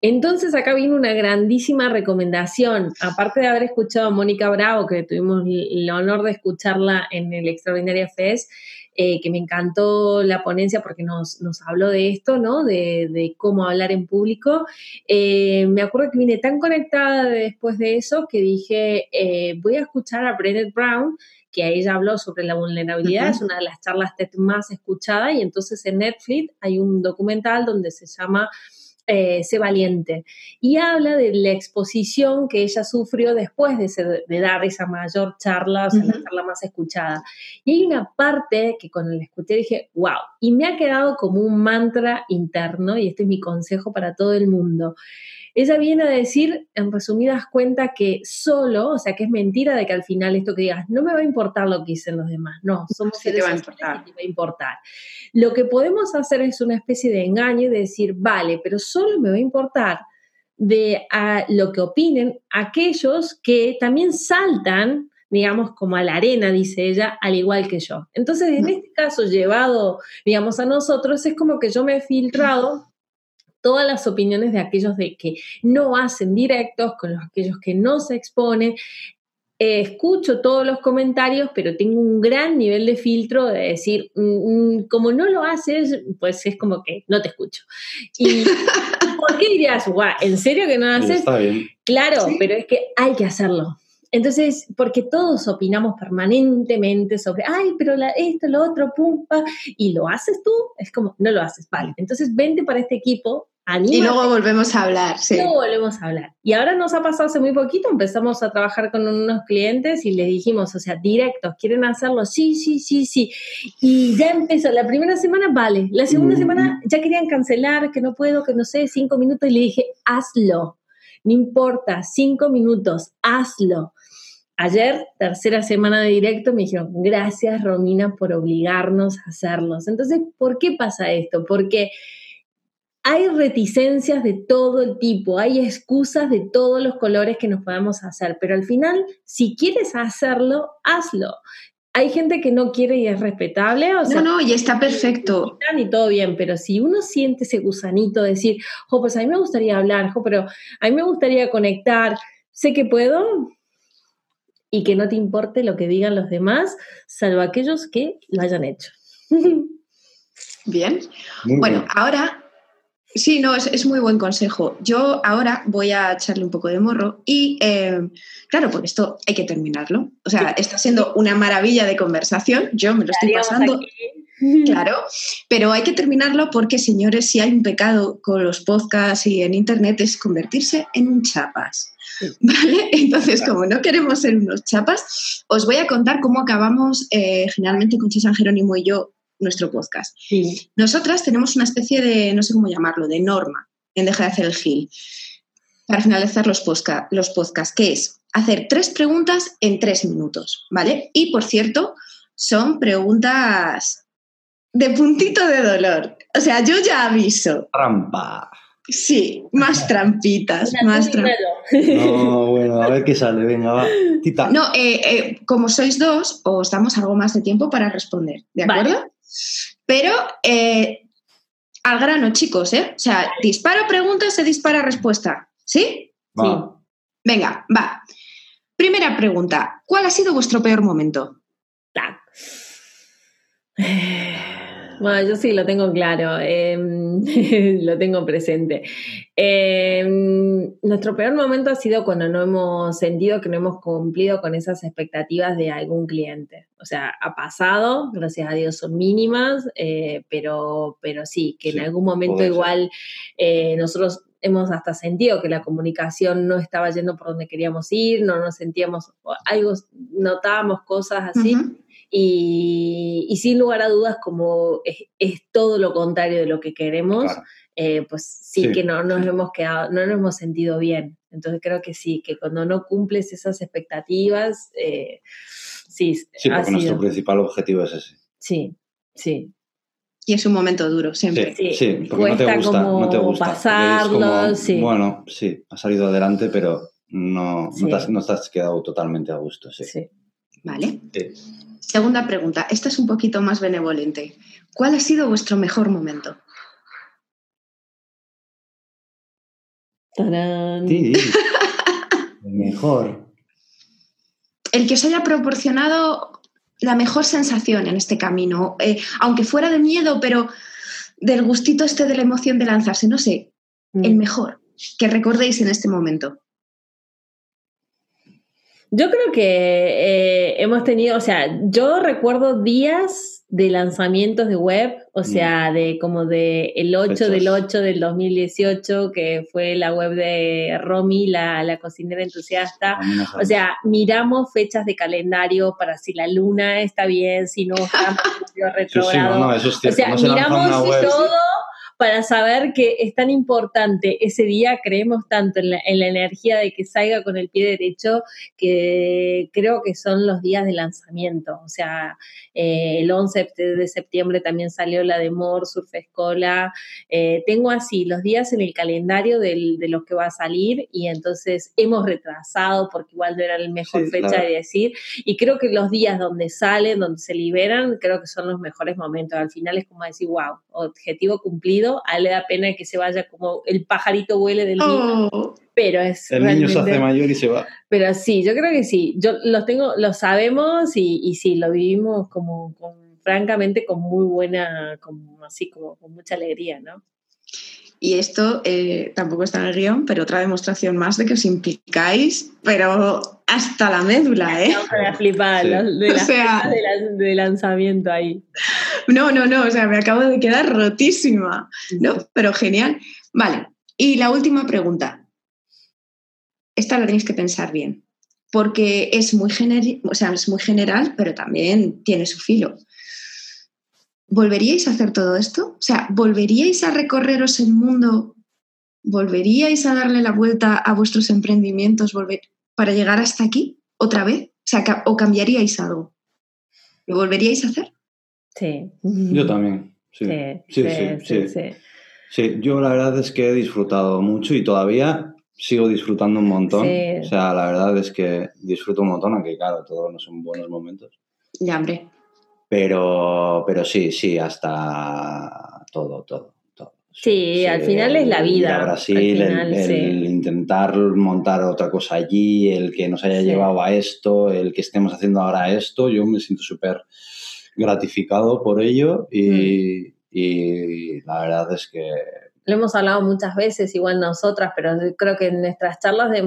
Entonces acá viene una grandísima recomendación, aparte de haber escuchado a Mónica Bravo, que tuvimos el honor de escucharla en el Extraordinaria Fest, eh, que me encantó la ponencia porque nos, habló de esto, ¿no? De, cómo hablar en público. Eh, me acuerdo que vine tan conectada después de eso que dije, eh, voy a escuchar a Brené Brown, que ella habló sobre la vulnerabilidad, es una de las charlas más escuchadas y entonces en Netflix hay un documental donde se llama eh, Sé valiente y habla de la exposición que ella sufrió después de, dar esa mayor charla, o sea, la charla más escuchada. Y hay una parte que cuando la escuché dije, wow, y me ha quedado como un mantra interno y este es mi consejo para todo el mundo. Ella viene a decir, en resumidas cuentas, que solo, o sea, que es mentira de que al final esto que digas, no me va a importar lo que dicen los demás. No, somos sí seres te va a importar. Lo que podemos hacer es una especie de engaño y de decir, vale, pero solo me va a importar de a lo que opinen aquellos que también saltan digamos, como a la arena, dice ella, al igual que yo. Entonces, en este caso, llevado, digamos, a nosotros, es como que yo me he filtrado todas las opiniones de aquellos de que no hacen directos, con los, aquellos que no se exponen. Eh, escucho todos los comentarios, pero tengo un gran nivel de filtro de decir, mm, mm, como no lo haces, pues es como que no te escucho. Y ¿por qué dirías, guau, ¿en serio que no lo haces? Claro, pero es que hay que hacerlo. Entonces, porque todos opinamos permanentemente sobre, ay, pero esto, lo otro, pumpa, y lo haces tú, es como, no lo haces, vale. Entonces, vente para este equipo, y luego volvemos a hablar, sí. Luego volvemos a hablar. Y ahora nos ha pasado hace muy poquito, empezamos a trabajar con unos clientes y les dijimos, o sea, directos, ¿quieren hacerlo? Sí, sí, sí, sí. Y ya empezó, la primera semana, vale. La segunda semana ya querían cancelar, que no puedo, que no sé, cinco minutos. Y le dije, hazlo. No importa, cinco minutos, hazlo. Ayer, tercera semana de directo, me dijeron, gracias Romina por obligarnos a hacerlos. Entonces, ¿por qué pasa esto? Porque hay reticencias de todo el tipo, hay excusas de todos los colores que nos podemos hacer, pero al final, si quieres hacerlo, hazlo. Hay gente que no quiere y es respetable. O sea, no, no, y está perfecto. Y todo bien, pero si uno siente ese gusanito de decir, jo, pues a mí me gustaría hablar, jo, pero a mí me gustaría conectar, sé que puedo, y que no te importe lo que digan los demás, salvo aquellos que lo hayan hecho. Bien. bueno, ahora Sí, no, es, muy buen consejo. Yo ahora voy a echarle un poco de morro y, eh, claro, porque esto hay que terminarlo. O sea, está siendo una maravilla de conversación, yo me lo estoy pasando. Claro, pero hay que terminarlo porque, señores, si hay un pecado con los podcasts y en Internet es convertirse en un chapas. ¿Vale? Entonces, como no queremos ser unos chapas, os voy a contar cómo acabamos eh, generalmente con San Jerónimo y yo nuestro podcast. Nosotras tenemos una especie de, no sé cómo llamarlo, de norma en Deja de hacer el gil para finalizar los, los podcasts, que es hacer tres preguntas en tres minutos, ¿vale? Y por cierto, son preguntas de puntito de dolor. O sea, yo ya aviso. Trampa. Sí, más trampitas, más trampitas. No, bueno, a ver qué sale, venga, va. Tita. No, eh, eh, como sois dos, os damos algo más de tiempo para responder, ¿de acuerdo? Pero eh, al grano, chicos, ¿eh? O sea, disparo pregunta, se dispara respuesta. ¿Sí? Venga, va. Primera pregunta. ¿Cuál ha sido vuestro peor momento? Bueno, yo sí lo tengo claro, em, lo tengo presente. Em, nuestro peor momento ha sido cuando no hemos sentido que no hemos cumplido con esas expectativas de algún cliente. O sea, ha pasado, gracias a Dios son mínimas, eh, pero, pero sí, que en algún momento igual eh, nosotros hemos hasta sentido que la comunicación no estaba yendo por donde queríamos ir, no nos sentíamos, algo, notábamos cosas así. Y, sin lugar a dudas, como es, todo lo contrario de lo que queremos, eh, pues sí, que no nos hemos quedado, no nos hemos sentido bien. Entonces creo que sí, que cuando no cumples esas expectativas, eh, sí. Sí, porque nuestro principal objetivo es ese. Sí, sí. Y es un momento duro, siempre. Sí, porque no te gusta, no te gusta. Pasarlo, sí. Bueno, sí, ha salido adelante, pero no, no, te has, no quedado totalmente a gusto, sí. Vale. Segunda pregunta, esta es un poquito más benevolente. ¿Cuál ha sido vuestro mejor momento? Sí, el mejor. El que os haya proporcionado la mejor sensación en este camino, eh, aunque fuera de miedo, pero del gustito este de la emoción de lanzarse, no sé, el mm. mejor que recordéis en este momento. Yo creo que eh, hemos tenido, o sea, yo recuerdo días de lanzamientos de web, o mm. sea, de como de el 8 del 8 del 2018, que fue la web de Romy, la, la cocinera entusiasta. O sea, miramos fechas de calendario para si la luna está bien, si no está retrogrado. o sea, miramos todo para saber que es tan importante ese día, creemos tanto en la, energía de que salga con el pie derecho, que creo que son los días de lanzamiento. O sea, eh, el 11 de septiembre también salió la de Mor, Surf Escola. Eh, tengo así los días en el calendario de los que va a salir y entonces hemos retrasado porque igual no era la mejor fecha de decir. Y creo que los días donde salen, donde se liberan, creo que son los mejores momentos. Al final es como decir, wow, objetivo cumplido a él le da pena que se vaya como el pajarito huele del niño. Oh. Pero es. El niño se hace mayor y se va. Pero sí, yo creo que sí. Yo los tengo, lo sabemos y, y sí, lo vivimos como, francamente con muy buena, como así, como con mucha alegría, ¿no? Y esto eh, tampoco está en el guion, pero otra demostración más de que os implicáis, pero hasta la médula, ¿eh? Para flipar, de, o sea, de, lanzamiento ahí. No, no, no, o sea, me acabo de quedar rotísima. No, pero genial. Vale, y la última pregunta. Esta la tenéis que pensar bien, porque es muy, o sea, es muy general, pero también tiene su filo. ¿Volveríais a hacer todo esto? O sea, ¿volveríais a recorreros el mundo? ¿Volveríais a darle la vuelta a vuestros emprendimientos para llegar hasta aquí otra vez? O sea, ¿o cambiaríais algo? ¿Lo volveríais a hacer? Sí. Yo también. Sí. Sí, sí, sí, sí, yo la verdad es que he disfrutado mucho y todavía sigo disfrutando un montón. O sea, la verdad es que disfruto un montón, aunque claro, todos no son buenos momentos. Ya, hombre. Pero, pero sí, sí, hasta todo, todo. todo. Sí, al final es la vida. a Brasil, el, intentar montar otra cosa allí, el que nos haya llevado a esto, el que estemos haciendo ahora esto, yo me siento súper gratificado por ello y, mm. y la verdad es que lo hemos hablado muchas veces, igual nosotras, pero creo que en nuestras charlas de,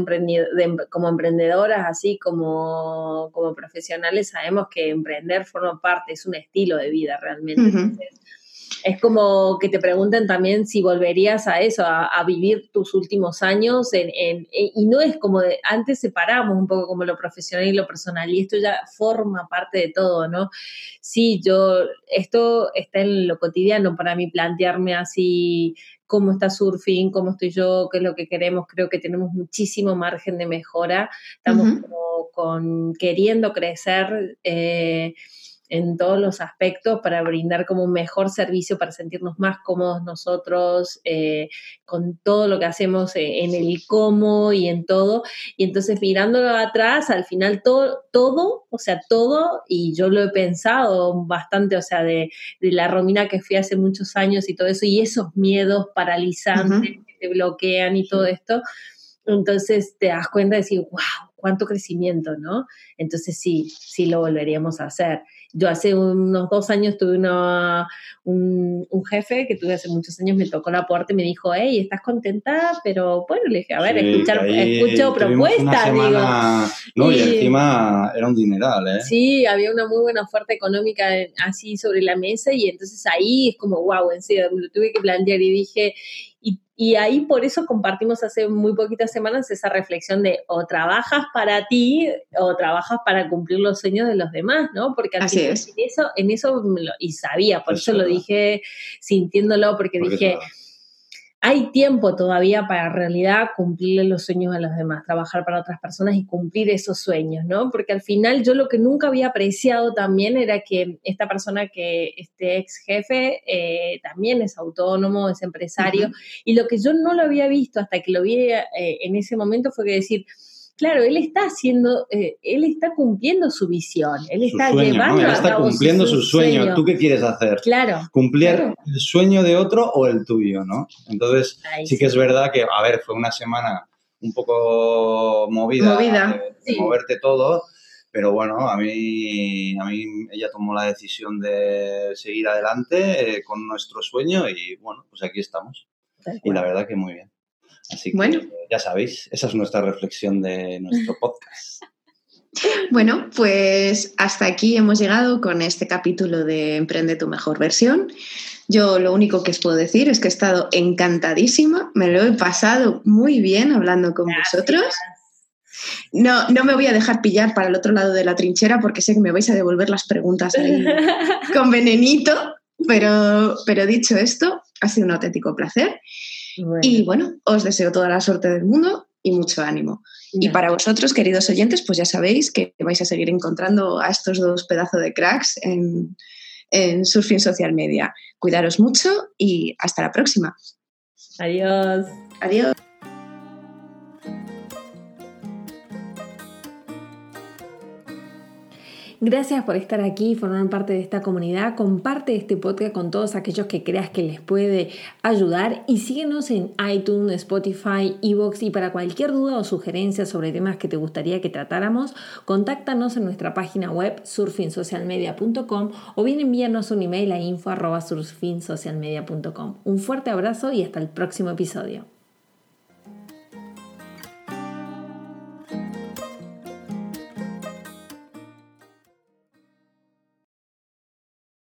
como emprendedoras, así como, como profesionales, sabemos que emprender forma parte, es un estilo de vida realmente. es como que te pregunten también si volverías a eso, a, vivir tus últimos años, en, y no es como de, antes separamos un poco como lo profesional y lo personal, y esto ya forma parte de todo, ¿no? Sí, yo, esto está en lo cotidiano para mí, plantearme así cómo está Surfing, cómo estoy yo, qué es lo que queremos. Creo que tenemos muchísimo margen de mejora. Estamos con, queriendo crecer. Eh, en todos los aspectos para brindar como un mejor servicio, para sentirnos más cómodos nosotros, eh, con todo lo que hacemos eh, en el cómo y en todo. Y entonces mirándolo atrás, al final todo, todo, o sea, todo, y yo lo he pensado bastante, o sea, de, la Romina que fui hace muchos años y todo eso, y esos miedos paralizantes que te bloquean y todo esto Entonces te das cuenta de decir, wow, cuánto crecimiento, ¿no? Entonces sí, sí lo volveríamos a hacer. Yo hace unos dos años tuve una, un, jefe que tuve hace muchos años, me tocó la puerta y me dijo, hey, ¿estás contenta? Pero bueno, le dije, a ver, escuchar, escucho propuestas, digo. No, y, encima era un dineral, ¿eh? Sí, había una muy buena oferta económica así sobre la mesa y entonces ahí es como, wow, en serio, lo tuve que plantear y dije, y ahí por eso compartimos hace muy poquitas semanas esa reflexión de o trabajas para ti o trabajas para cumplir los sueños de los demás, ¿no? Porque Así en eso, en eso y sabía, por eso, lo dije sintiéndolo, porque, dije, hay tiempo todavía para en realidad cumplir los sueños a los demás, trabajar para otras personas y cumplir esos sueños, ¿no? Porque al final yo lo que nunca había apreciado también era que esta persona que, este ex jefe, eh, también es autónomo, es empresario, y lo que yo no lo había visto hasta que lo vi eh, en ese momento fue que decir, Claro, él está haciendo, eh, él está cumpliendo su visión, él está llevando él está cumpliendo su, sueño. ¿Tú qué quieres hacer? Claro. ¿Cumplir el sueño de otro o el tuyo, no? Entonces, sí que es verdad que, a ver, fue una semana un poco movida, movida de, moverte todo, pero bueno, a mí, a mí ella tomó la decisión de seguir adelante eh, con nuestro sueño y bueno, pues aquí estamos. Y la verdad que muy bien. Así que bueno. ya sabéis, esa es nuestra reflexión de nuestro podcast. Bueno, pues hasta aquí hemos llegado con este capítulo de Emprende tu mejor versión. Yo lo único que os puedo decir es que he estado encantadísima, me lo he pasado muy bien hablando con vosotros. No, no me voy a dejar pillar para el otro lado de la trinchera porque sé que me vais a devolver las preguntas ahí con venenito, pero, pero dicho esto, ha sido un auténtico placer. Y bueno, os deseo toda la suerte del mundo y mucho ánimo. Y para vosotros, queridos oyentes, pues ya sabéis que vais a seguir encontrando a estos dos pedazos de cracks en, en Surfing Social Media. Cuidaros mucho y hasta la próxima. Adiós. Adiós. Gracias por estar aquí y formar parte de esta comunidad. Comparte este podcast con todos aquellos que creas que les puede ayudar y síguenos en iTunes, Spotify, Evox y para cualquier duda o sugerencia sobre temas que te gustaría que tratáramos, contáctanos en nuestra página web surfingsocialmedia.com o bien envíanos un email a info.surfingsocialmedia.com. Un fuerte abrazo y hasta el próximo episodio.